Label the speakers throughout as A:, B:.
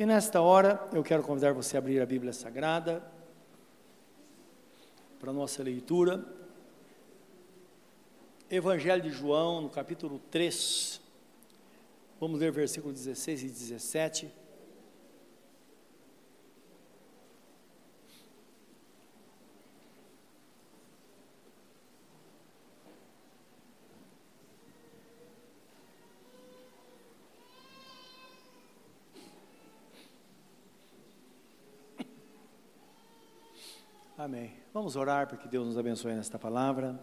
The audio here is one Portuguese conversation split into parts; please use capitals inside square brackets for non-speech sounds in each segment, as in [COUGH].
A: E nesta hora eu quero convidar você a abrir a Bíblia Sagrada para a nossa leitura. Evangelho de João, no capítulo 3. Vamos ler versículos 16 e 17. Amém. Vamos orar para que Deus nos abençoe nesta palavra.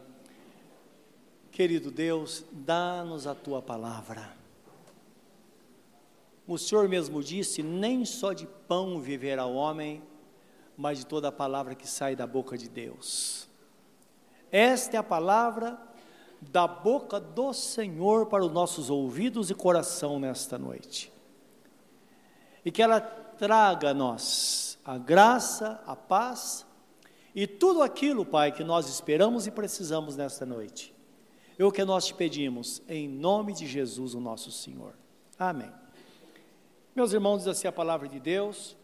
A: Querido Deus, dá-nos a tua palavra. O Senhor mesmo disse: nem só de pão viverá o homem, mas de toda a palavra que sai da boca de Deus. Esta é a palavra da boca do Senhor para os nossos ouvidos e coração nesta noite. E que ela traga a nós a graça, a paz e tudo aquilo, Pai, que nós esperamos e precisamos nesta noite. É o que nós te pedimos, em nome de Jesus, o nosso Senhor. Amém. Meus irmãos, diz assim a palavra de Deus.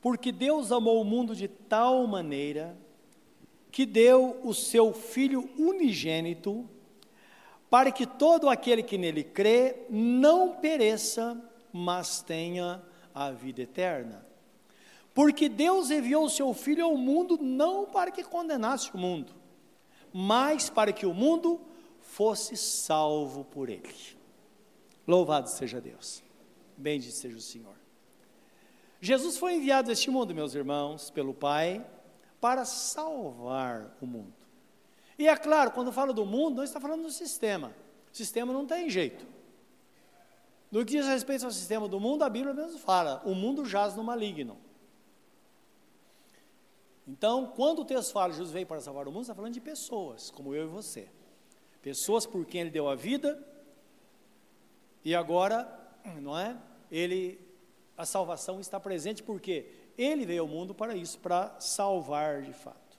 A: Porque Deus amou o mundo de tal maneira que deu o seu Filho unigênito, para que todo aquele que nele crê não pereça, mas tenha a vida eterna. Porque Deus enviou o seu Filho ao mundo não para que condenasse o mundo, mas para que o mundo fosse salvo por ele. Louvado seja Deus. Bendito seja o Senhor. Jesus foi enviado a este mundo, meus irmãos, pelo Pai, para salvar o mundo. E é claro, quando falo do mundo, não está falando do sistema. O sistema não tem jeito. No que diz respeito ao sistema do mundo, a Bíblia mesmo fala: o mundo jaz no maligno. Então, quando o texto fala Jesus veio para salvar o mundo, está falando de pessoas, como eu e você. Pessoas por quem ele deu a vida, e agora, não é? Ele, a salvação está presente porque ele veio ao mundo para isso, para salvar de fato.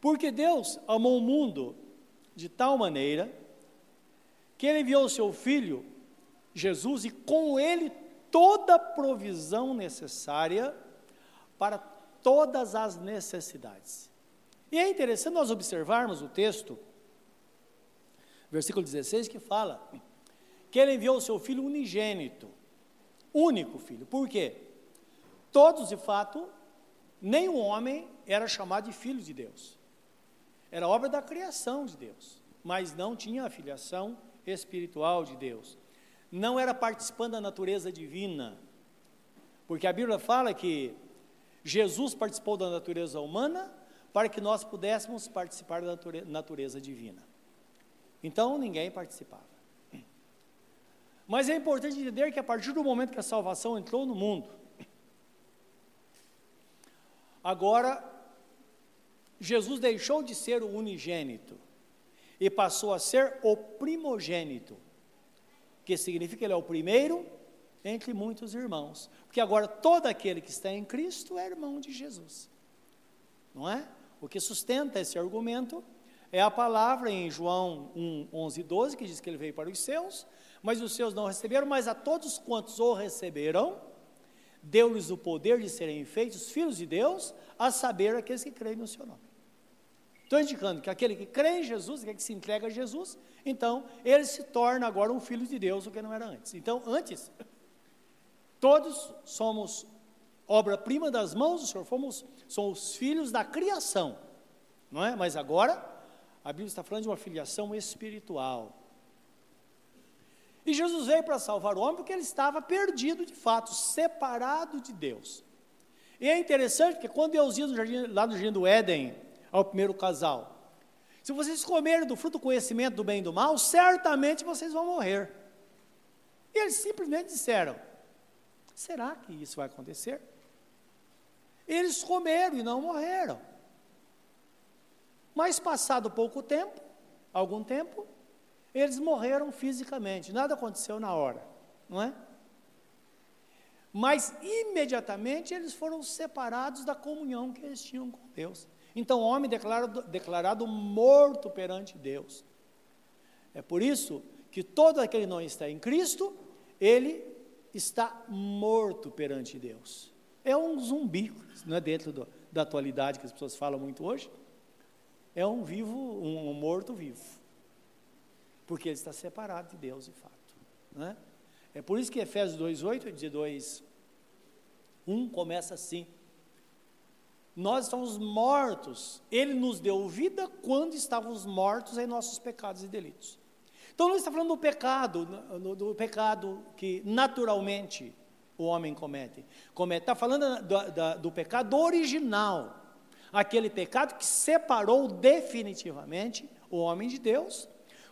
A: Porque Deus amou o mundo de tal maneira que ele enviou o seu filho, Jesus, e com ele toda a provisão necessária para todas as necessidades. E é interessante nós observarmos o texto, versículo 16, que fala que ele enviou o seu filho unigênito, único filho. Por quê? Todos, de fato, nenhum homem era chamado de filho de Deus. Era obra da criação de Deus, mas não tinha a filiação espiritual de Deus. Não era participando da natureza divina, porque a Bíblia fala que Jesus participou da natureza humana para que nós pudéssemos participar da natureza divina. Então ninguém participava. Mas é importante entender que a partir do momento que a salvação entrou no mundo, agora Jesus deixou de ser o unigênito e passou a ser o primogênito, que significa que ele é o primeiro entre muitos irmãos. Porque agora todo aquele que está em Cristo é irmão de Jesus. Não é? O que sustenta esse argumento é a palavra em João 1, 11 e 12, que diz que ele veio para os seus, mas os seus não receberam, mas a todos quantos o receberam, deu-lhes o poder de serem feitos filhos de Deus, a saber aqueles que creem no seu nome. Estou indicando que aquele que crê em Jesus, aquele que se entrega a Jesus, então ele se torna agora um filho de Deus, o que não era antes. Então, antes, [LAUGHS] Todos somos obra-prima das mãos do Senhor, fomos, somos filhos da criação, não é? Mas agora, a Bíblia está falando de uma filiação espiritual. E Jesus veio para salvar o homem porque ele estava perdido de fato, separado de Deus. E é interessante porque quando Deus ia no jardim, lá no jardim do Éden, ao primeiro casal, se vocês comerem do fruto do conhecimento do bem e do mal, certamente vocês vão morrer. E eles simplesmente disseram: Será que isso vai acontecer? Eles comeram e não morreram. Mas passado pouco tempo, algum tempo, eles morreram fisicamente. Nada aconteceu na hora, não é? Mas imediatamente eles foram separados da comunhão que eles tinham com Deus. Então, o homem declarado, declarado morto perante Deus. É por isso que todo aquele que não está em Cristo ele está morto perante Deus. É um zumbi, não é dentro do, da atualidade que as pessoas falam muito hoje. É um vivo, um, um morto vivo. Porque ele está separado de Deus de fato. Né? É por isso que Efésios 2,8 e 2, 1 começa assim. Nós estamos mortos. Ele nos deu vida quando estávamos mortos em nossos pecados e delitos. Então não está falando do pecado, do, do pecado que naturalmente o homem comete. comete. Está falando do, do pecado original. Aquele pecado que separou definitivamente o homem de Deus,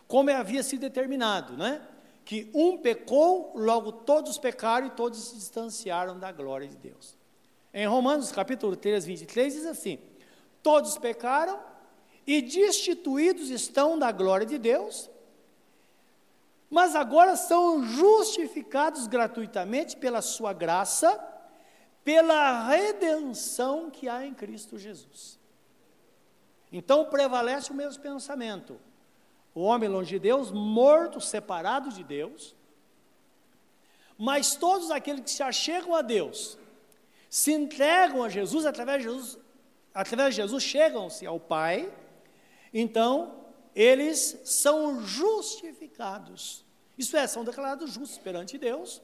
A: como havia sido determinado, né? Que um pecou, logo todos pecaram e todos se distanciaram da glória de Deus. Em Romanos capítulo 3, 23, diz assim: Todos pecaram e destituídos estão da glória de Deus, mas agora são justificados gratuitamente pela sua graça, pela redenção que há em Cristo Jesus. Então prevalece o mesmo pensamento. O homem longe de Deus, morto, separado de Deus, mas todos aqueles que se achegam a Deus, se entregam a Jesus, através de Jesus, através de Jesus chegam-se ao Pai, então eles são justificados. Isso é, são declarados justos perante Deus.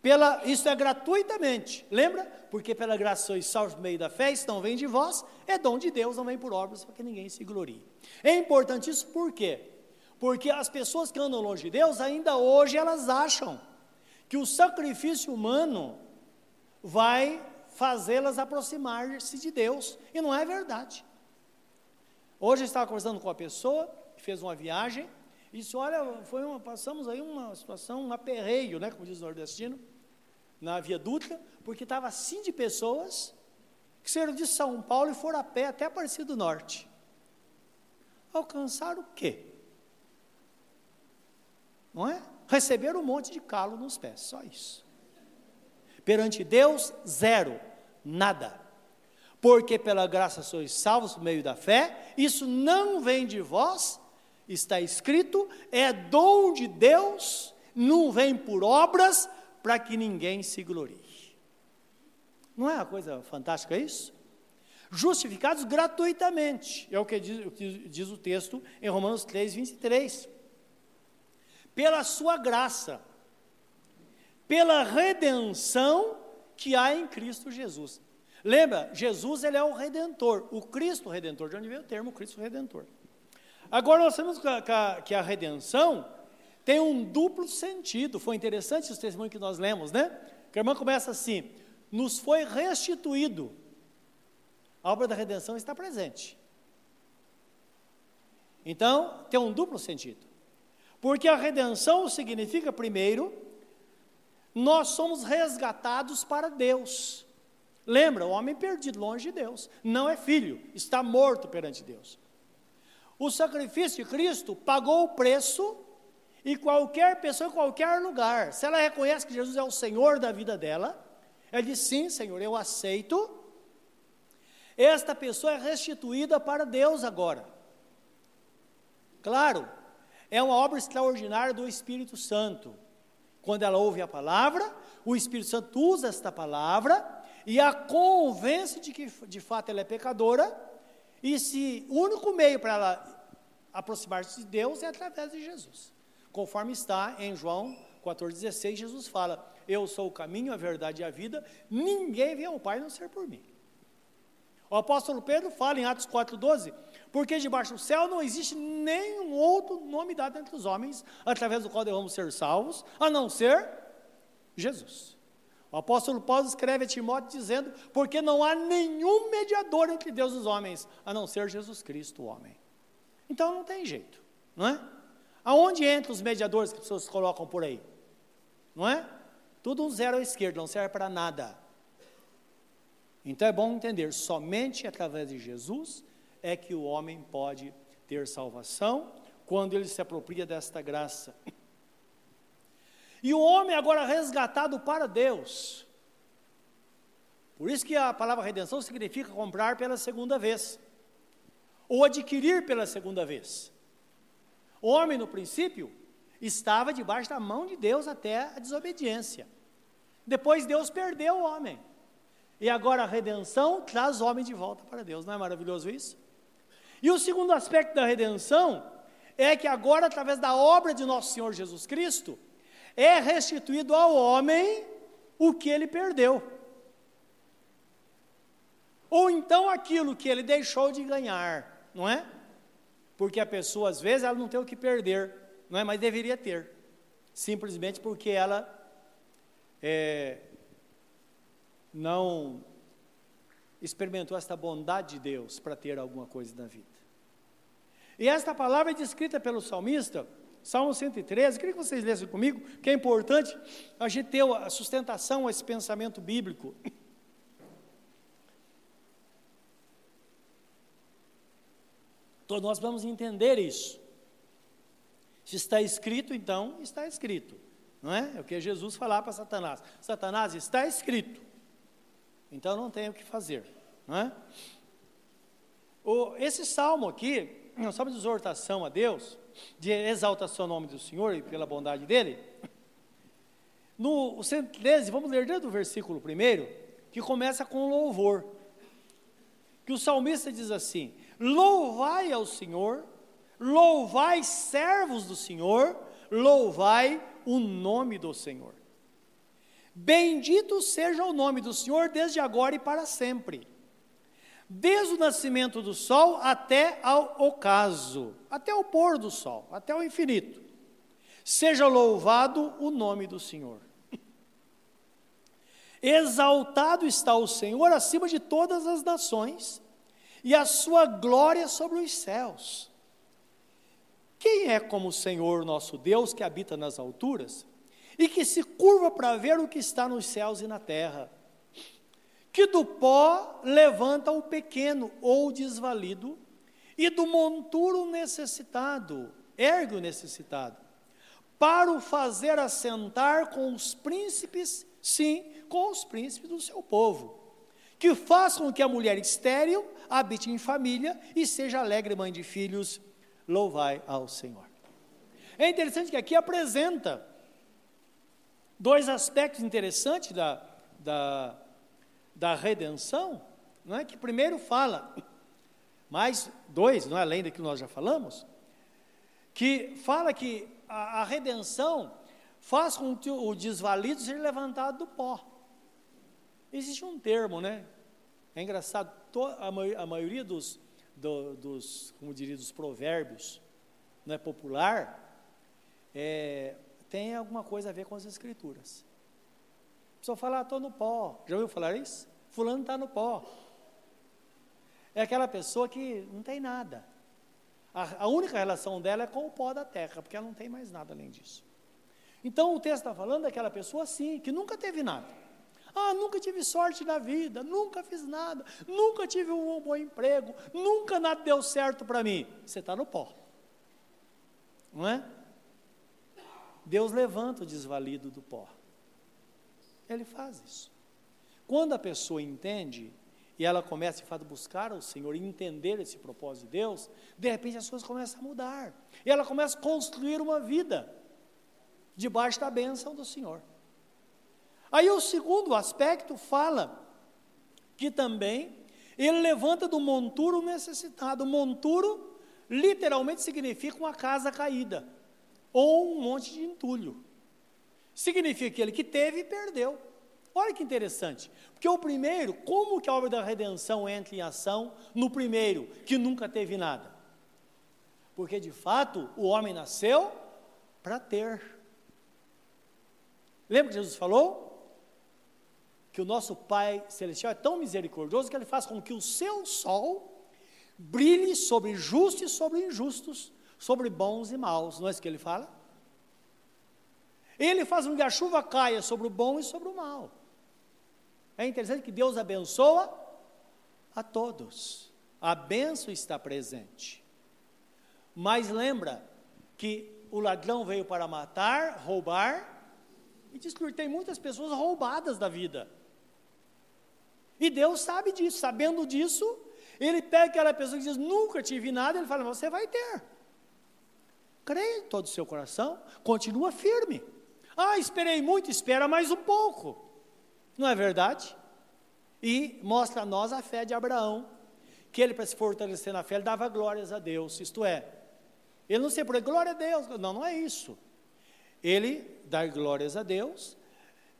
A: Pela, isso é gratuitamente, lembra? Porque pela graça sois salvos por meio da fé, isso não vem de vós, é dom de Deus, não vem por obras, para que ninguém se glorie. É importante isso por quê? Porque as pessoas que andam longe de Deus, ainda hoje elas acham que o sacrifício humano vai fazê-las aproximar-se de Deus, e não é verdade. Hoje eu estava conversando com uma pessoa que fez uma viagem e disse: Olha, foi uma, passamos aí uma situação, um aperreio, né, como diz o nordestino, na Via Dutra, porque estava assim de pessoas que saíram de São Paulo e foram a pé até Aparecido do Norte. Alcançaram o quê? Não é? Receberam um monte de calo nos pés, só isso. Perante Deus, zero, nada porque pela graça sois salvos por meio da fé, isso não vem de vós, está escrito, é dom de Deus, não vem por obras, para que ninguém se glorie. Não é uma coisa fantástica isso? Justificados gratuitamente, é o que diz, o, que diz o texto em Romanos 3, 23. Pela sua graça, pela redenção que há em Cristo Jesus. Lembra, Jesus ele é o redentor, o Cristo redentor, de onde veio o termo Cristo redentor. Agora nós temos que a, que a redenção tem um duplo sentido. Foi interessante esse testemunho que nós lemos, né? Que a irmã começa assim: nos foi restituído. A obra da redenção está presente. Então, tem um duplo sentido. Porque a redenção significa, primeiro, nós somos resgatados para Deus. Lembra, o homem perdido, longe de Deus, não é filho, está morto perante Deus. O sacrifício de Cristo pagou o preço e qualquer pessoa em qualquer lugar, se ela reconhece que Jesus é o Senhor da vida dela, ela diz: Sim, Senhor, eu aceito. Esta pessoa é restituída para Deus agora. Claro, é uma obra extraordinária do Espírito Santo. Quando ela ouve a palavra, o Espírito Santo usa esta palavra e a convence de que de fato ela é pecadora, e se o único meio para ela aproximar-se de Deus é através de Jesus. Conforme está em João 14,16, Jesus fala: Eu sou o caminho, a verdade e a vida, ninguém vem ao Pai não ser por mim. O apóstolo Pedro fala em Atos 4,12: Porque debaixo do céu não existe nenhum outro nome dado entre os homens, através do qual devemos ser salvos, a não ser Jesus. O apóstolo Paulo escreve a Timóteo dizendo: Porque não há nenhum mediador entre Deus e os homens, a não ser Jesus Cristo, o homem. Então não tem jeito, não é? Aonde entram os mediadores que as pessoas colocam por aí? Não é? Tudo um zero à esquerda, não serve para nada. Então é bom entender: somente através de Jesus é que o homem pode ter salvação, quando ele se apropria desta graça. E o homem agora resgatado para Deus. Por isso que a palavra redenção significa comprar pela segunda vez, ou adquirir pela segunda vez. O homem, no princípio, estava debaixo da mão de Deus até a desobediência. Depois Deus perdeu o homem. E agora a redenção traz o homem de volta para Deus. Não é maravilhoso isso? E o segundo aspecto da redenção é que agora, através da obra de nosso Senhor Jesus Cristo, é restituído ao homem o que ele perdeu. Ou então aquilo que ele deixou de ganhar, não é? Porque a pessoa, às vezes, ela não tem o que perder, não é? Mas deveria ter. Simplesmente porque ela é, não experimentou esta bondade de Deus para ter alguma coisa na vida. E esta palavra é descrita pelo salmista, Salmo 113, queria que vocês lessem comigo, que é importante a gente ter a sustentação a esse pensamento bíblico. Então nós vamos entender isso. Se está escrito, então está escrito. Não é? É o que Jesus falava para Satanás. Satanás, está escrito. Então não tem o que fazer. Não é? O, esse salmo aqui, é um salmo de exortação a Deus, de exaltação ao nome do Senhor e pela bondade dele. No 113, vamos ler dentro do versículo primeiro, que começa com louvor. Que o salmista diz assim: Louvai ao Senhor, louvai servos do Senhor, louvai o nome do Senhor. Bendito seja o nome do Senhor desde agora e para sempre. Desde o nascimento do sol até ao ocaso, até o pôr do sol, até o infinito. Seja louvado o nome do Senhor. [LAUGHS] Exaltado está o Senhor acima de todas as nações, e a sua glória sobre os céus. Quem é como o Senhor nosso Deus que habita nas alturas e que se curva para ver o que está nos céus e na terra? Que do pó levanta o pequeno ou desvalido e do monturo necessitado, ergue o necessitado, para o fazer assentar com os príncipes, sim, com os príncipes do seu povo. Que faça com que a mulher estéril habite em família e seja alegre mãe de filhos louvai ao Senhor. É interessante que aqui apresenta dois aspectos interessantes da, da, da redenção, não é? que primeiro fala, mais dois, não é? além daquilo que nós já falamos, que fala que a, a redenção faz com que o desvalido seja levantado do pó. Existe um termo, né? É engraçado, a, maioria dos, do, dos, como diria, dos provérbios, não é popular, é, tem alguma coisa a ver com as escrituras. A pessoa fala, estou ah, no pó. Já ouviu falar isso? Fulano está no pó. É aquela pessoa que não tem nada. A, a, única relação dela é com o pó da terra, porque ela não tem mais nada além disso. Então o texto está falando daquela pessoa assim, que nunca teve nada. Ah, nunca tive sorte na vida, nunca fiz nada, nunca tive um bom emprego, nunca nada deu certo para mim. Você está no pó, não é? Deus levanta o desvalido do pó. Ele faz isso. Quando a pessoa entende e ela começa de fato a buscar o Senhor e entender esse propósito de Deus, de repente as coisas começam a mudar. E ela começa a construir uma vida debaixo da bênção do Senhor. Aí o segundo aspecto fala que também ele levanta do monturo necessitado. Monturo literalmente significa uma casa caída ou um monte de entulho. Significa aquele que teve e perdeu. Olha que interessante. Porque o primeiro, como que a obra da redenção entra em ação no primeiro, que nunca teve nada? Porque de fato o homem nasceu para ter. Lembra que Jesus falou? que o nosso Pai Celestial é tão misericordioso que Ele faz com que o seu sol brilhe sobre justos e sobre injustos, sobre bons e maus. Não é isso que Ele fala? Ele faz com que a chuva caia sobre o bom e sobre o mal. É interessante que Deus abençoa a todos. A benção está presente. Mas lembra que o ladrão veio para matar, roubar e destruir. Tem muitas pessoas roubadas da vida. E Deus sabe disso, sabendo disso, ele pega aquela pessoa que diz, nunca tive nada, ele fala, você vai ter. Creia em todo o seu coração, continua firme. Ah, esperei muito, espera mais um pouco. Não é verdade? E mostra a nós a fé de Abraão, que ele, para se fortalecer na fé, ele dava glórias a Deus, isto é, ele não se por glória a Deus, não, não é isso. Ele dar glórias a Deus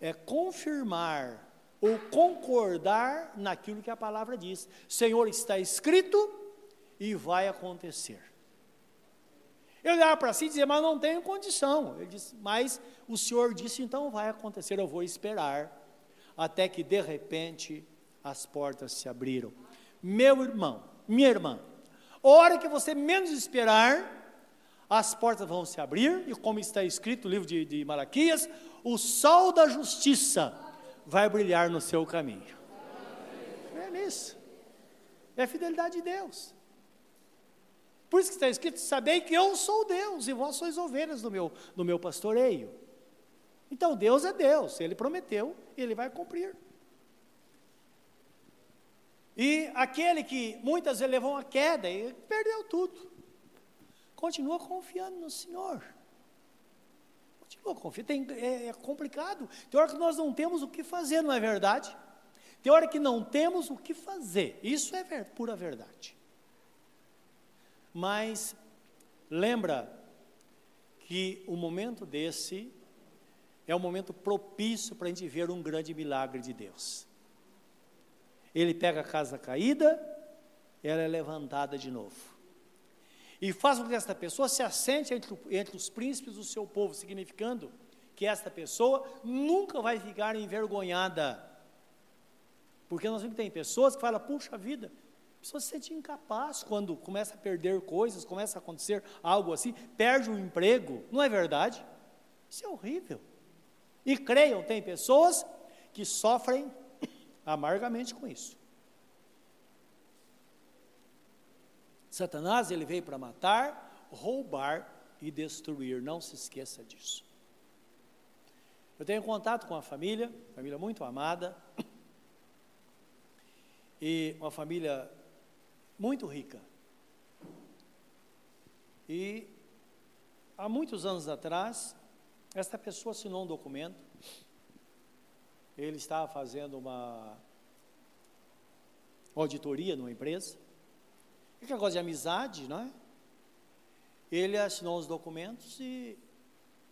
A: é confirmar ou concordar naquilo que a palavra diz. Senhor, está escrito e vai acontecer. Ele olhar para si e dizer, mas não tenho condição. Ele disse, mas o Senhor disse, então vai acontecer, eu vou esperar, até que de repente as portas se abriram. Meu irmão, minha irmã, hora que você menos esperar, as portas vão se abrir, e como está escrito no livro de, de Malaquias, o sol da justiça vai brilhar no seu caminho. É nisso. É a fidelidade de Deus. Por isso que está escrito: sabei que eu sou Deus e vós sois ovelhas do meu, do meu pastoreio. Então Deus é Deus, Ele prometeu, Ele vai cumprir. E aquele que muitas vezes levou a queda e perdeu tudo continua confiando no Senhor. Continua confiando. Tem, é, é complicado. Tem hora que nós não temos o que fazer, não é verdade? Tem hora que não temos o que fazer. Isso é ver, pura verdade. Mas lembra que o momento desse é um momento propício para a gente ver um grande milagre de Deus. Ele pega a casa caída, ela é levantada de novo e faz com que esta pessoa se assente entre, entre os príncipes do seu povo, significando que esta pessoa nunca vai ficar envergonhada. Porque nós vemos que tem pessoas que falam, puxa vida, pessoa se sente incapaz quando começa a perder coisas, começa a acontecer algo assim, perde o um emprego, não é verdade? Isso é horrível. E creiam, tem pessoas que sofrem [COUGHS] amargamente com isso. Satanás ele veio para matar, roubar e destruir. Não se esqueça disso. Eu tenho contato com a família, família muito amada, [COUGHS] e uma família muito rica. E há muitos anos atrás, esta pessoa assinou um documento. Ele estava fazendo uma auditoria numa empresa. Que negócio de amizade, não é? Ele assinou os documentos e,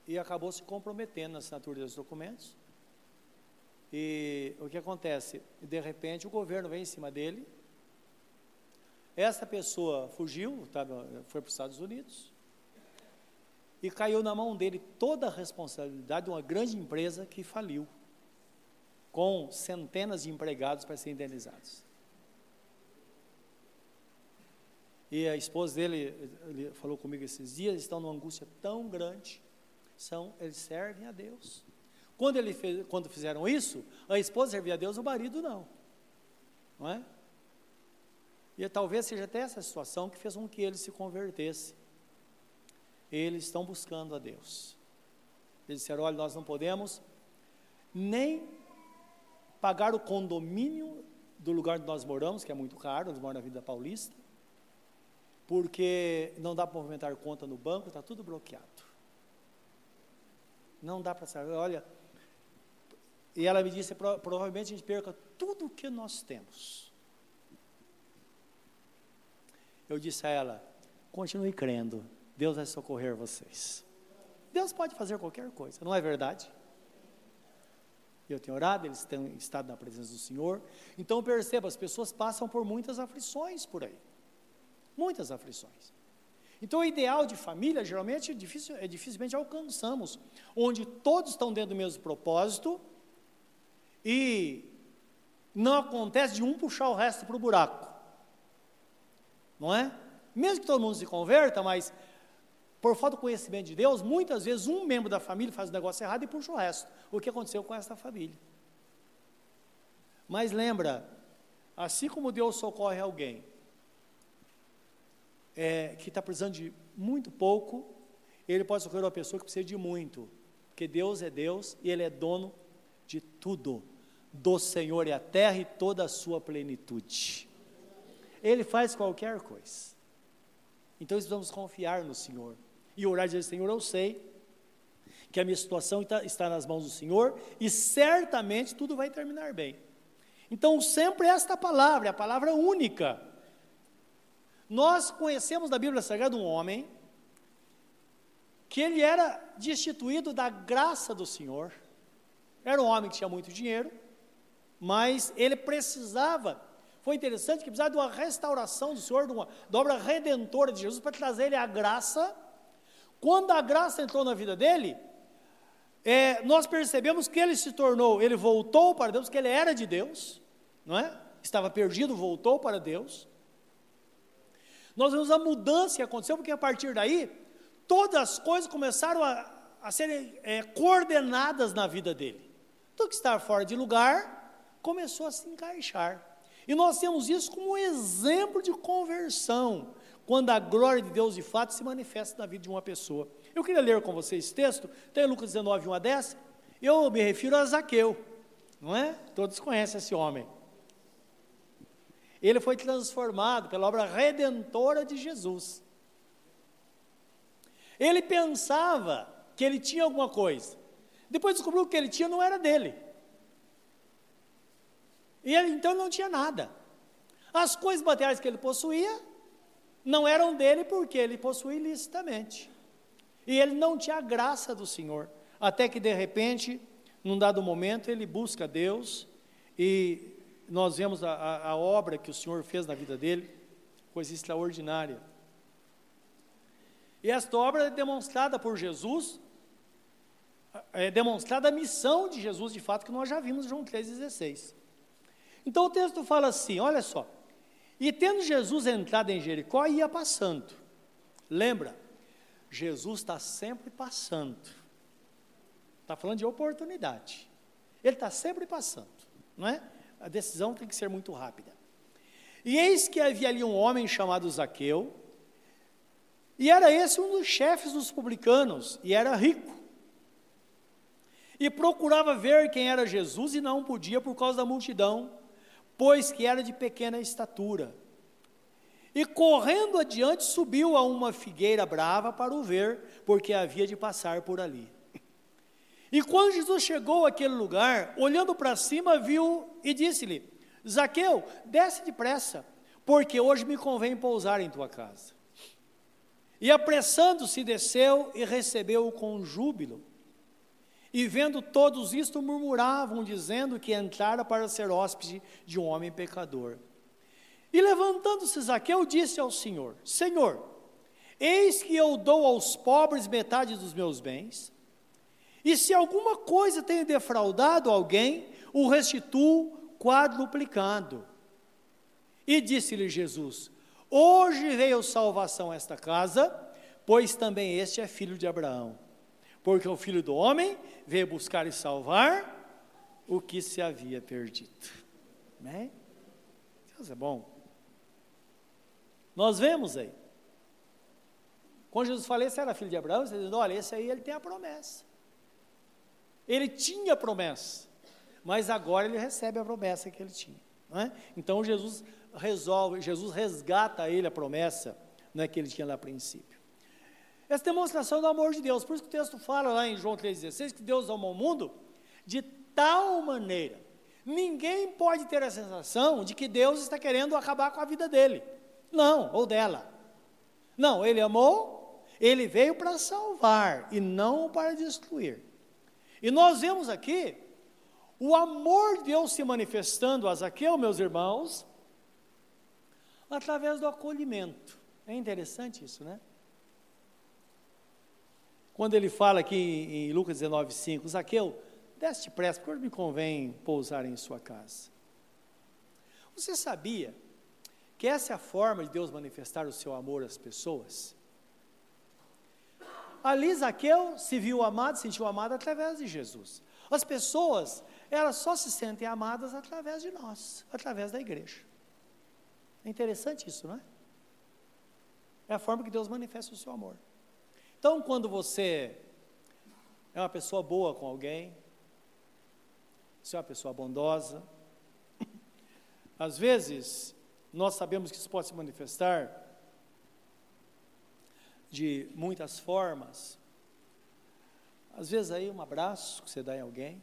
A: e acabou se comprometendo na assinatura dos documentos. E o que acontece? De repente o governo vem em cima dele. Essa pessoa fugiu, tá, foi para os Estados Unidos. E caiu na mão dele toda a responsabilidade de uma grande empresa que faliu, com centenas de empregados para serem indenizados. E a esposa dele ele falou comigo esses dias, estão numa angústia tão grande, são, eles servem a Deus. Quando, ele fez, quando fizeram isso, a esposa servia a Deus, o marido não. Não é? E talvez seja até essa situação que fez com que ele se convertesse. Eles estão buscando a Deus. Eles disseram: olha, nós não podemos nem pagar o condomínio do lugar onde nós moramos, que é muito caro, nós moramos na Vida Paulista, porque não dá para movimentar conta no banco, está tudo bloqueado. Não dá para saber, olha. E ela me disse: provavelmente a gente perca tudo o que nós temos. Eu disse a ela: continue crendo, Deus vai socorrer vocês. Deus pode fazer qualquer coisa, não é verdade? Eu tenho orado, eles têm estado na presença do Senhor. Então perceba, as pessoas passam por muitas aflições por aí muitas aflições. Então, o ideal de família, geralmente, é, difícil, é dificilmente alcançamos, onde todos estão dentro do mesmo propósito e não acontece de um puxar o resto para o buraco. Não é? Mesmo que todo mundo se converta, mas por falta de conhecimento de Deus, muitas vezes um membro da família faz o negócio errado e puxa o resto. O que aconteceu com essa família? Mas lembra, assim como Deus socorre alguém, é, que está precisando de muito pouco, ele pode socorrer uma pessoa que precisa de muito, porque Deus é Deus e Ele é dono de tudo. Do Senhor é a terra e toda a sua plenitude. Ele faz qualquer coisa. Então precisamos confiar no Senhor e orar e dizer: Senhor, eu sei que a minha situação está, nas mãos do Senhor e certamente tudo vai terminar bem. Então, sempre esta palavra, a palavra única. Nós conhecemos da Bíblia Sagrada um homem que ele era destituído da graça do Senhor. Era um homem que tinha muito dinheiro, mas ele precisava. Foi interessante que precisava de uma restauração do Senhor, de uma da obra redentora de Jesus, para trazer ele a graça. Quando a graça entrou na vida dele, é, nós percebemos que ele se tornou, ele voltou para Deus, que ele era de Deus, não é? Estava perdido, voltou para Deus. Nós vemos a mudança que aconteceu, porque a partir daí, todas as coisas começaram a, a serem é, coordenadas na vida dele. Tudo que estava fora de lugar começou a se encaixar. E nós temos isso como um exemplo de conversão, quando a glória de Deus de fato se manifesta na vida de uma pessoa. Eu queria ler com vocês esse texto, tem Lucas 19, 1 a 10. Eu me refiro a Zaqueu, não é? Todos conhecem esse homem. Ele foi transformado pela obra redentora de Jesus. Ele pensava que ele tinha alguma coisa. Depois descobriu que ele tinha não era dele. E ele então não tinha nada. As coisas materiais que ele possuía não eram dele porque ele possuía ilicitamente. E ele não tinha a graça do Senhor. Até que de repente, num dado momento, ele busca Deus e nós vemos a, a, a obra que o Senhor fez na vida dele, coisa extraordinária. E esta obra é demonstrada por Jesus, é demonstrada a missão de Jesus, de fato, que nós já vimos João 3,16. Então o texto fala assim: olha só. E tendo Jesus entrado em Jericó, ia passando. Lembra? Jesus está sempre passando. Está falando de oportunidade. Ele está sempre passando, não é? A decisão tem que ser muito rápida. E eis que havia ali um homem chamado Zaqueu, e era esse um dos chefes dos publicanos, e era rico. E procurava ver quem era Jesus e não podia por causa da multidão, pois que era de pequena estatura. E correndo adiante, subiu a uma figueira brava para o ver, porque havia de passar por ali. E quando Jesus chegou àquele lugar, olhando para cima, viu e disse-lhe: Zaqueu, desce depressa, porque hoje me convém pousar em tua casa. E apressando-se, desceu e recebeu-o com júbilo. E vendo todos isto, murmuravam, dizendo que entrara para ser hóspede de um homem pecador. E levantando-se Zaqueu, disse ao Senhor: Senhor, eis que eu dou aos pobres metade dos meus bens, e se alguma coisa tenho defraudado alguém, o restituo quadruplicado. E disse-lhe Jesus: Hoje veio salvação a esta casa, pois também este é filho de Abraão. Porque o filho do homem veio buscar e salvar o que se havia perdido. Amém? Deus é bom. Nós vemos aí. Quando Jesus falou, esse era filho de Abraão, você diz, olha, esse aí ele tem a promessa. Ele tinha a promessa, mas agora ele recebe a promessa que ele tinha. É? Então Jesus resolve, Jesus resgata ele a promessa é que ele tinha lá a princípio. Essa demonstração do amor de Deus, por isso que o texto fala lá em João 3,16 que Deus amou o mundo de tal maneira. Ninguém pode ter a sensação de que Deus está querendo acabar com a vida dele. Não, ou dela. Não, ele amou, ele veio para salvar e não para destruir. E nós vemos aqui o amor de Deus se manifestando a Zaqueu, meus irmãos, através do acolhimento. É interessante isso, né? Quando ele fala aqui em Lucas 19, 5, Zaqueu, desce depressa, porque me convém pousar em sua casa. Você sabia que essa é a forma de Deus manifestar o seu amor às pessoas. Ali Zaqueu se viu amado, sentiu amado através de Jesus. As pessoas, elas só se sentem amadas através de nós, através da igreja. É interessante isso, não é? É a forma que Deus manifesta o seu amor. Então, quando você é uma pessoa boa com alguém, você é uma pessoa bondosa, [COUGHS] às vezes nós sabemos que isso pode se manifestar de muitas formas. Às vezes aí um abraço que você dá em alguém,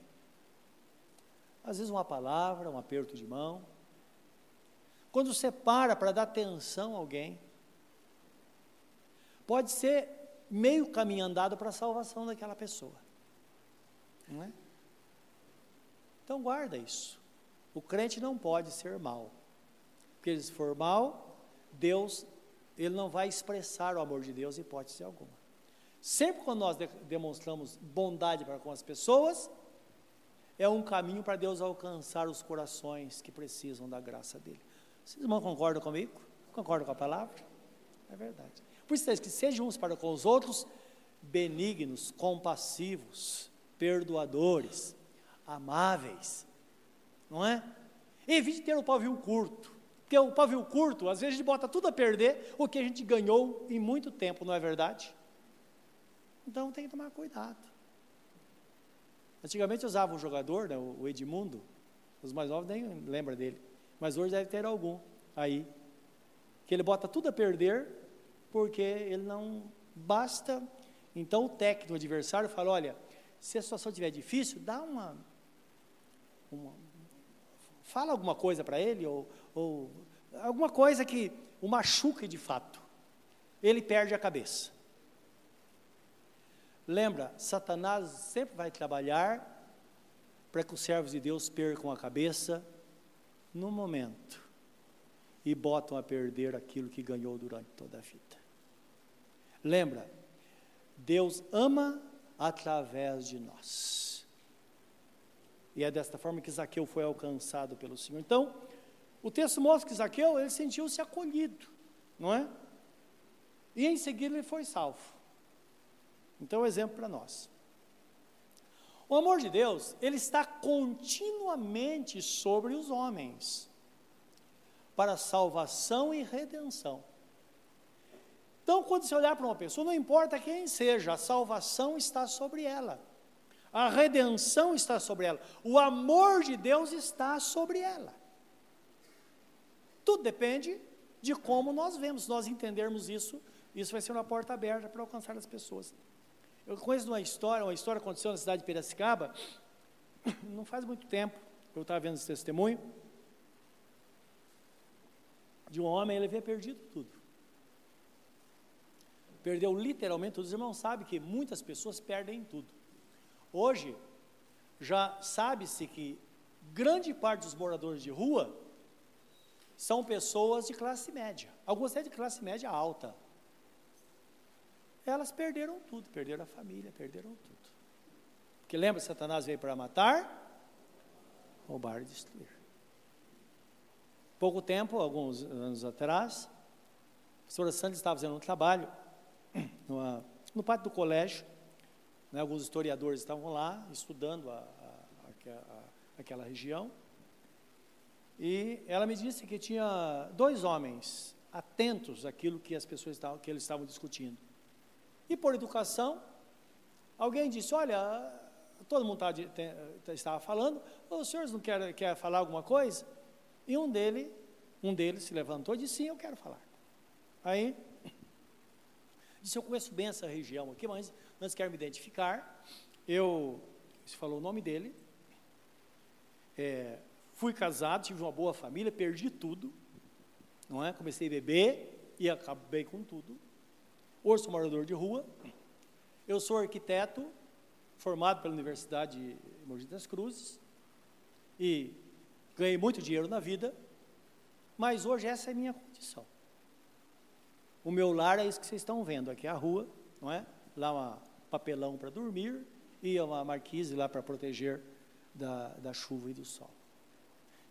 A: às vezes uma palavra, um aperto de mão. Quando você para para dar atenção a alguém, pode ser meio caminho andado para a salvação daquela pessoa. Não é? Então guarda isso. O crente não pode ser mal. Porque se for mal, Deus, ele não vai expressar o amor de Deus em hipótese alguma. Sempre quando nós de demonstramos bondade para com as pessoas, é um caminho para Deus alcançar os corações que precisam da graça dele. Vocês irmãos concordam comigo? Concordam com a palavra? É verdade. Por isso que sejam uns para com os outros benignos, compassivos, perdoadores, amáveis, não é? Evite ter o pavio curto, porque o pavio curto, às vezes, a gente bota tudo a perder o que a gente ganhou em muito tempo, não é verdade? Então tem que tomar cuidado. Antigamente usava um jogador, né, o Edmundo, os mais novos nem lembram dele, mas hoje deve ter algum aí, que ele bota tudo a perder, porque ele não basta. Então o técnico, o adversário, fala: olha, se a situação estiver difícil, dá uma, uma fala alguma coisa para ele, ou, ou alguma coisa que o machuque de fato. Ele perde a cabeça. Lembra, Satanás sempre vai trabalhar para que os servos de Deus percam a cabeça no momento e botam a perder aquilo que ganhou durante toda a vida. Lembra, Deus ama através de nós. E é desta forma que Zaqueu foi alcançado pelo Senhor. Então, o texto mostra que Zaqueu, ele sentiu-se acolhido, não é? E em seguida ele foi salvo. Então, um exemplo para nós. O amor de Deus, ele está continuamente sobre os homens, para salvação e redenção. Então, quando você olhar para uma pessoa, não importa quem seja, a salvação está sobre ela, a redenção está sobre ela, o amor de Deus está sobre ela. Tudo depende de como nós vemos, se nós entendermos isso, isso vai ser uma porta aberta para alcançar as pessoas. Eu conheço uma história, uma história aconteceu na cidade de Piracicaba, [COUGHS] não faz muito tempo, eu estava vendo esse testemunho, de um homem, ele havia perdido tudo perdeu literalmente Os irmãos sabem que muitas pessoas perdem tudo. Hoje, já sabe-se que grande parte dos moradores de rua são pessoas de classe média, algumas até de classe média alta. Elas perderam tudo, perderam a família, perderam tudo. Porque lembra, Satanás veio para matar, roubar e destruir. Pouco tempo, alguns anos atrás, a professora Santos estava fazendo um trabalho no pátio do colégio. Né, alguns historiadores estavam lá estudando a, a, a, aquela região. E ela me disse que tinha dois homens atentos àquilo que as pessoas estavam, que eles estavam discutindo. E por educação, alguém disse: Olha, todo mundo estava, estava falando, os senhores não querem quer falar alguma coisa? E um dele, um deles se levantou e disse: Sim, eu quero falar. Aí Disse, eu conheço bem essa região aqui, mas antes quero me identificar. Eu, você falou o nome dele, é, fui casado, tive uma boa família, perdi tudo, não é? Comecei a beber e acabei com tudo. Hoje sou morador de rua. Eu sou arquiteto, formado pela Universidade de Mogi das Cruzes, e ganhei muito dinheiro na vida, mas hoje essa é a minha condição. O meu lar é isso que vocês estão vendo, aqui a rua, não é? Lá um papelão para dormir e uma marquise lá para proteger da, da chuva e do sol.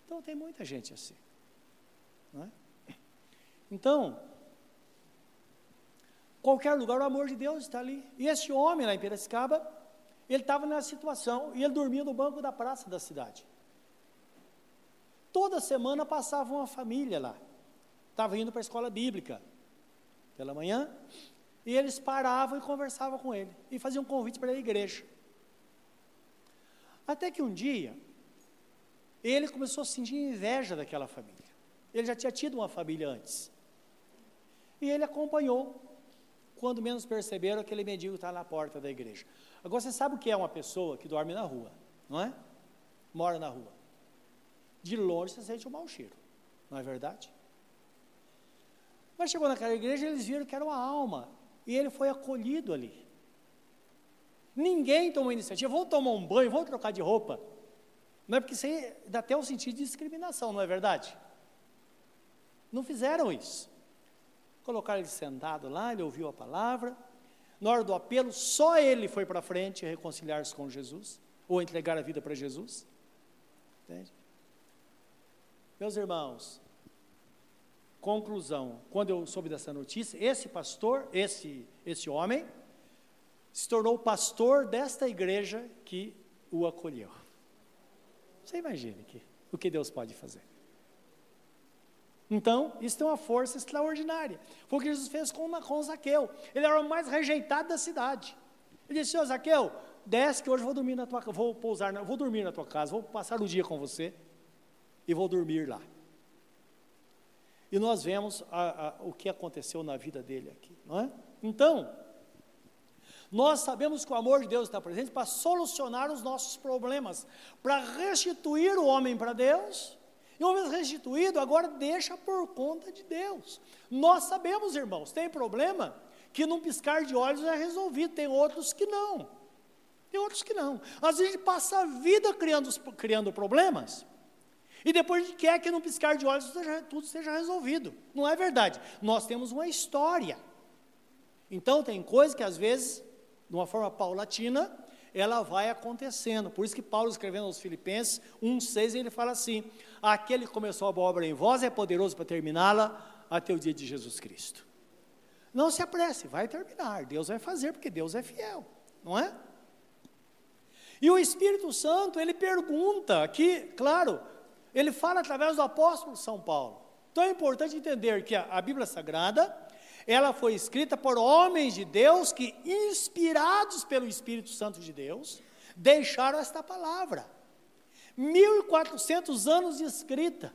A: Então tem muita gente assim. Não é? Então, qualquer lugar o amor de Deus está ali. E esse homem lá em Piracicaba, ele estava nessa situação e ele dormia no banco da praça da cidade. Toda semana passava uma família lá. Estava indo para a escola bíblica pela manhã, e eles paravam e conversavam com ele, e faziam um convite para a igreja. Até que um dia, ele começou a sentir inveja daquela família. Ele já tinha tido uma família antes. E ele acompanhou quando menos perceberam, aquele mendigo está na porta da igreja. Agora você sabe o que é uma pessoa que dorme na rua, não é? Mora na rua. De longe você sente um mau cheiro, não é verdade? Mas chegou naquela igreja, eles viram que era uma alma, e ele foi acolhido ali. Ninguém tomou iniciativa, vamos tomar um banho, vamos trocar de roupa. Não é porque isso aí dá até um sentido de discriminação, não é verdade? Não fizeram isso. Colocaram ele sentado lá, ele ouviu a palavra. Na hora do apelo, só ele foi para frente reconciliar-se com Jesus, ou entregar a vida para Jesus. Entende? Meus irmãos, conclusão, quando eu soube dessa notícia, esse pastor, esse, esse homem, se tornou pastor desta igreja que o acolheu. Você imagine que, o que Deus pode fazer. Então, isso tem uma força extraordinária. Foi o que Jesus fez com, com Zaqueu. Ele era o mais rejeitado da cidade. Ele disse, senhor Zaqueu, desce que hoje vou dormir na tua vou pousar, vou dormir na tua casa, vou passar o dia com você e vou dormir lá. E nós vemos a, a, o que aconteceu na vida dele aqui, não é? Então, nós sabemos que o amor de Deus está presente para solucionar os nossos problemas, para restituir o homem para Deus. E uma vez restituído, agora deixa por conta de Deus. Nós sabemos, irmãos, tem problema que num piscar de olhos é resolvido, tem outros que não. Tem outros que não. Às vezes passa a vida criando, criando problemas, e depois quer que num piscar de olhos tudo seja resolvido. Não é verdade. Nós temos uma história. Então tem coisas que às vezes de uma forma paulatina, ela vai acontecendo. Por isso que Paulo, escrevendo aos Filipenses 1,6, ele fala assim: Aquele que começou a boa obra em vós é poderoso para terminá-la até o dia de Jesus Cristo. Não se apresse, vai terminar. Deus vai fazer, porque Deus é fiel, não é? E o Espírito Santo, ele pergunta aqui, claro, ele fala através do apóstolo São Paulo. Então é importante entender que a, a Bíblia Sagrada, ela foi escrita por homens de Deus que, inspirados pelo Espírito Santo de Deus, deixaram esta palavra. 1400 anos de escrita,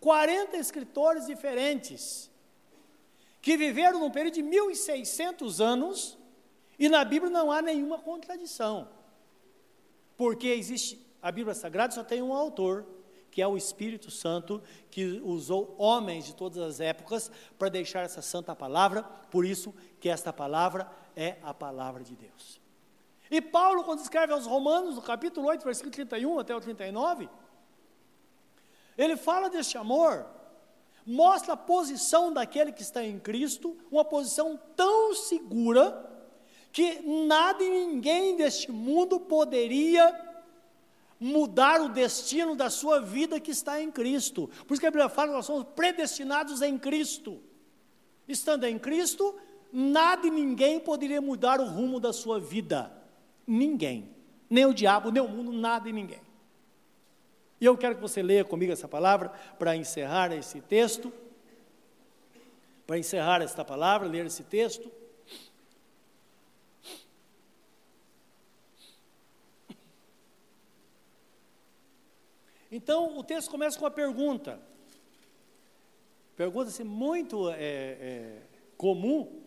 A: 40 escritores diferentes, que viveram num período de 1600 anos, e na Bíblia não há nenhuma contradição. Porque existe, a Bíblia Sagrada só tem um autor, que é o Espírito Santo, que usou homens de todas as épocas para deixar essa santa palavra, por isso que esta palavra é a palavra de Deus. E Paulo, quando escreve aos Romanos, no capítulo 8, versículo 31 até o 39, ele fala deste amor, mostra a posição daquele que está em Cristo, uma posição tão segura, que nada e ninguém deste mundo poderia mudar o destino da sua vida que está em Cristo. Por isso que a Bíblia fala que nós somos predestinados em Cristo. Estando em Cristo, nada e ninguém poderia mudar o rumo da sua vida. Ninguém. Nem o diabo, nem o mundo, nada e ninguém. E eu quero que você leia comigo essa palavra para encerrar esse texto. Para encerrar esta palavra, ler esse texto. Então, o texto começa com uma pergunta. Pergunta assim, muito é, é, comum,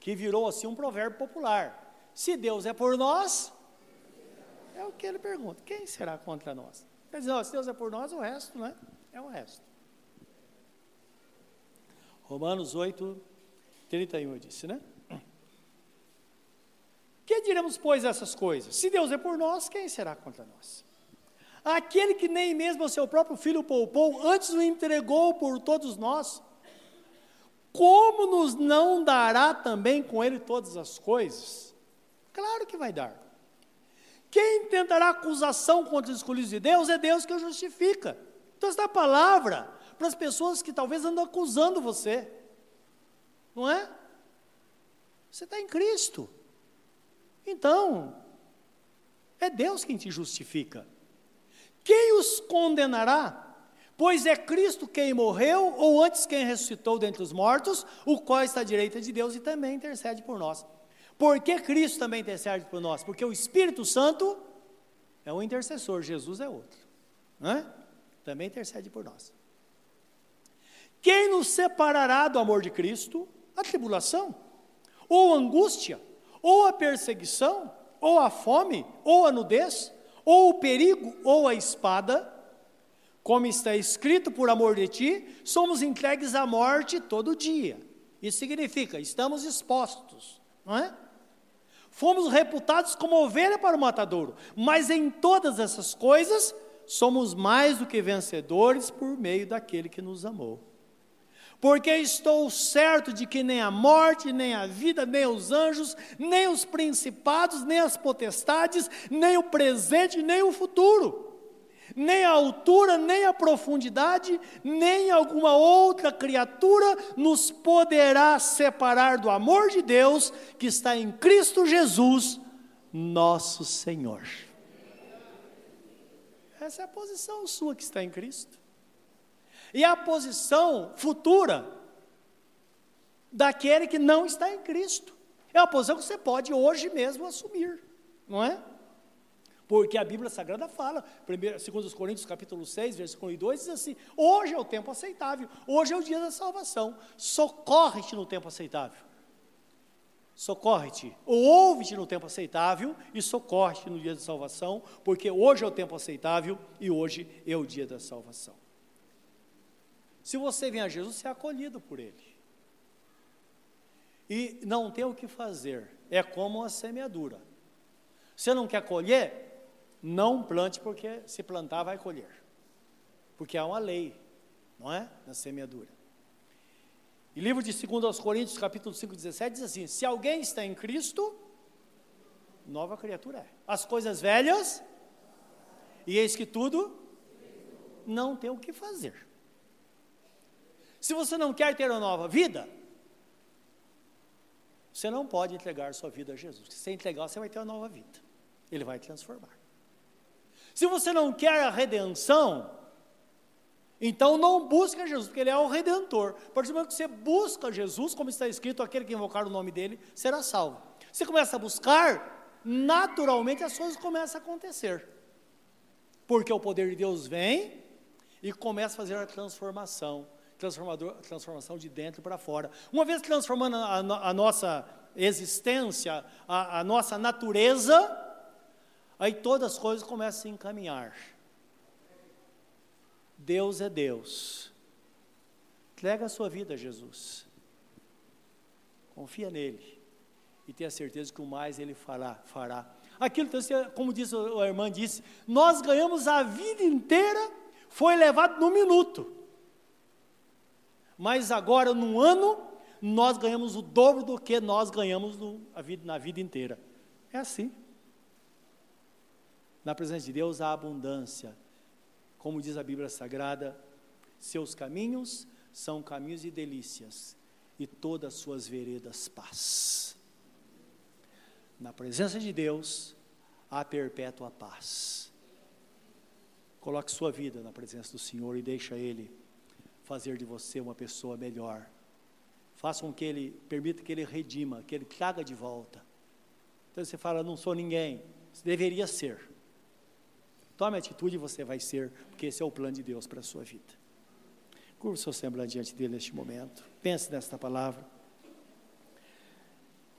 A: que virou assim um provérbio popular. Se Deus é por nós, é o que ele pergunta: quem será contra nós? Quer dizer, ó, se Deus é por nós, o resto, né? É o resto. Romanos 8, 31 disse, né? Que diremos, pois, essas coisas? Se Deus é por nós, quem será contra nós? Aquele que nem mesmo o seu próprio filho poupou, antes o entregou por todos nós, como nos não dará também com ele todas as coisas? Claro que vai dar. Quem tentará acusação contra os escolhidos de Deus é Deus que o justifica. Então, esta palavra para as pessoas que talvez andam acusando você, não é? Você está em Cristo. Então, é Deus quem te justifica. Quem os condenará? Pois é Cristo quem morreu, ou antes quem ressuscitou dentre os mortos, o qual está à direita de Deus e também intercede por nós. Por que Cristo também intercede por nós? Porque o Espírito Santo é um intercessor, Jesus é outro. Né? Também intercede por nós. Quem nos separará do amor de Cristo? A tribulação, ou angústia, ou a perseguição, ou a fome, ou a nudez, ou o perigo, ou a espada, como está escrito, por amor de ti, somos entregues à morte todo dia. Isso significa, estamos expostos, não é? Fomos reputados como ovelha para o matadouro, mas em todas essas coisas somos mais do que vencedores por meio daquele que nos amou. Porque estou certo de que nem a morte, nem a vida, nem os anjos, nem os principados, nem as potestades, nem o presente, nem o futuro nem a altura, nem a profundidade, nem alguma outra criatura nos poderá separar do amor de Deus que está em Cristo Jesus, nosso Senhor. Essa é a posição sua que está em Cristo. E a posição futura daquele que não está em Cristo. É uma posição que você pode hoje mesmo assumir, não é? Porque a Bíblia Sagrada fala, 2 Coríntios capítulo 6, versículo 1 e 2, diz assim, hoje é o tempo aceitável, hoje é o dia da salvação, socorre-te no tempo aceitável. Socorre-te, ou ouve-te no tempo aceitável e socorre-te no dia da salvação, porque hoje é o tempo aceitável e hoje é o dia da salvação. Se você vem a Jesus, você é acolhido por Ele. E não tem o que fazer, é como a semeadura. Você não quer colher? Não plante, porque se plantar vai colher. Porque há uma lei, não é? Na semeadura. E livro de 2 Coríntios, capítulo 5, 17, diz assim: Se alguém está em Cristo, nova criatura é. As coisas velhas, e eis que tudo, não tem o que fazer. Se você não quer ter uma nova vida, você não pode entregar sua vida a Jesus. Se você entregar, você vai ter uma nova vida. Ele vai transformar. Se você não quer a redenção, então não busca Jesus, porque Ele é o Redentor. A partir do momento que você busca Jesus, como está escrito, aquele que invocar o nome dele será salvo. Você começa a buscar, naturalmente as coisas começam a acontecer. Porque o poder de Deus vem e começa a fazer a transformação transformação de dentro para fora. Uma vez transformando a, a, nossa existência, a, a nossa natureza, Aí todas as coisas começam a se encaminhar. Deus é Deus. Entrega a sua vida a Jesus. Confia nele. E tenha certeza que o mais ele fará. fará. Aquilo, como diz a irmã disse, nós ganhamos a vida inteira, foi levado no minuto. Mas agora, num ano, nós ganhamos o dobro do que nós ganhamos no, vida, na vida inteira. É assim. Na presença de Deus há abundância. Como diz a Bíblia Sagrada, seus caminhos são caminhos de delícias e todas suas veredas paz. Na presença de Deus há perpétua paz. Coloque sua vida na presença do Senhor e deixa Ele fazer de você uma pessoa melhor. Faça com que Ele, permita que Ele redima, que Ele traga de volta. Então você fala, não sou ninguém, você deveria ser. Tome atitude e você vai ser, porque esse é o plano de Deus para a sua vida. Curva o seu semblante diante dele neste momento. Pense nesta palavra.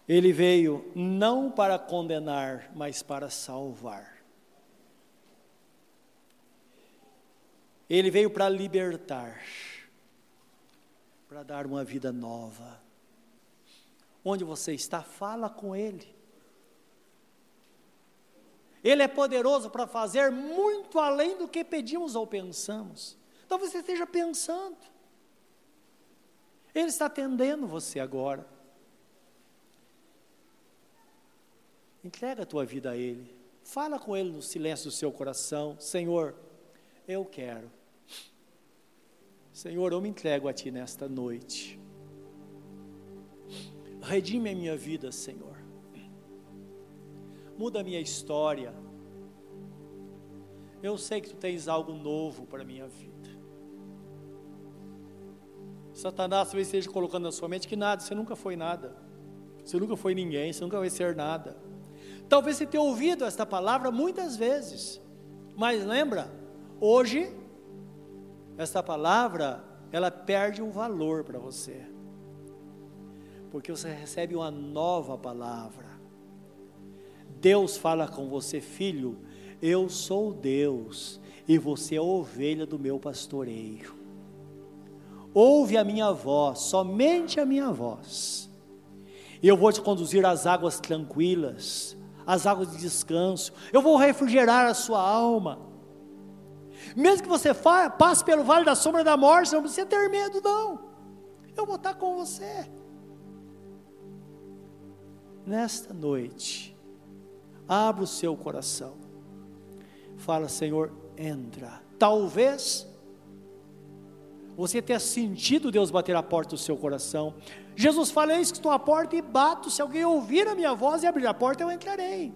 A: Ele veio não para condenar, mas para salvar. Ele veio para libertar, para dar uma vida nova. Onde você está, fala com Ele. Ele é poderoso para fazer muito além do que pedimos ou pensamos. Então você esteja pensando. Ele está atendendo você agora. Entrega a tua vida a Ele. Fala com Ele no silêncio do seu coração. Senhor, eu quero. Senhor, eu me entrego a Ti nesta noite. Redime a minha vida, Senhor muda a minha história. Eu sei que tu tens algo novo para a minha vida. Satanás talvez esteja colocando na sua mente que nada, você nunca foi nada. Você nunca foi ninguém, você nunca vai ser nada. Talvez você tenha ouvido esta palavra muitas vezes, mas lembra, hoje, esta palavra, ela perde um valor para você. Porque você recebe uma nova palavra. Deus fala com você, filho, eu sou Deus e você é ovelha do meu pastoreio. Ouve a minha voz, somente a minha voz. E eu vou te conduzir às águas tranquilas, às águas de descanso. Eu vou refrigerar a sua alma. Mesmo que você passe pelo vale da sombra da morte, não precisa ter medo, não. Eu vou estar com você. Nesta noite, abra o seu coração. Fala, Senhor, entra. Talvez você tenha sentido Deus bater a porta do seu coração. Jesus fala: Eis que estou à porta e bato. Se alguém ouvir a minha voz e abrir a porta, eu entrarei.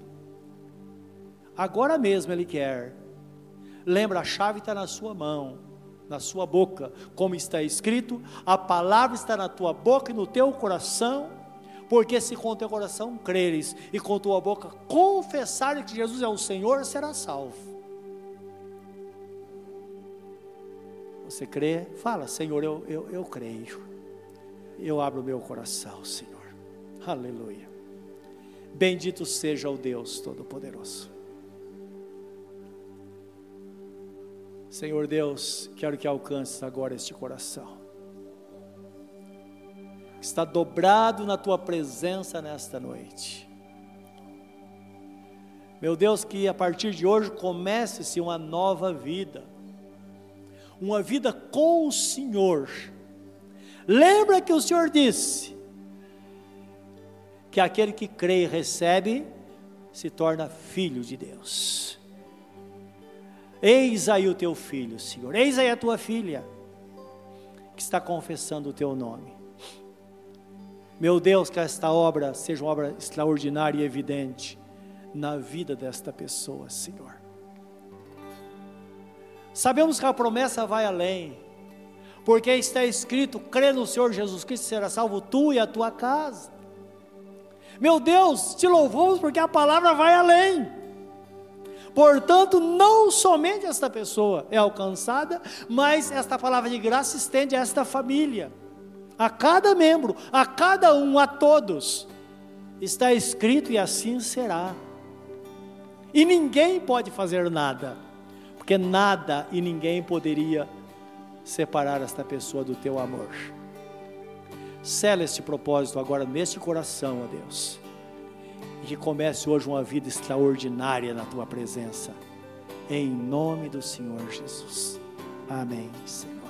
A: Agora mesmo Ele quer. Lembra, a chave está na sua mão, na sua boca, como está escrito: a palavra está na tua boca e no teu coração porque se com teu coração creres e com tua boca confessares que Jesus é o Senhor, será salvo. Você crê? Fala, Senhor, eu, eu, eu creio. Eu abro o meu coração, Senhor. Aleluia. Bendito seja o Deus Todo-Poderoso. Senhor Deus, quero que alcance agora este coração está dobrado na tua presença nesta noite. Meu Deus, que a partir de hoje comece-se uma nova vida, uma vida com o Senhor. Lembra que o Senhor disse que aquele que crê e recebe se torna filho de Deus. Eis aí o teu filho, Senhor, eis aí a tua filha, que está confessando o teu nome. Meu Deus, que esta obra seja uma obra extraordinária e evidente na vida desta pessoa, Senhor. Sabemos que a promessa vai além, porque está escrito: crê no Senhor Jesus Cristo, será salvo tu e a tua casa. Meu Deus, te louvamos porque a palavra vai além. Portanto, não somente esta pessoa é alcançada, mas esta palavra de graça estende a esta família a cada membro, a cada um, a todos. Está escrito e assim será. E ninguém pode fazer nada, porque nada e ninguém poderia separar esta pessoa do teu amor. Sela este propósito agora neste coração, ó Deus, e que comece hoje uma vida extraordinária na tua presença, em nome do Senhor Jesus. Amém, Senhor.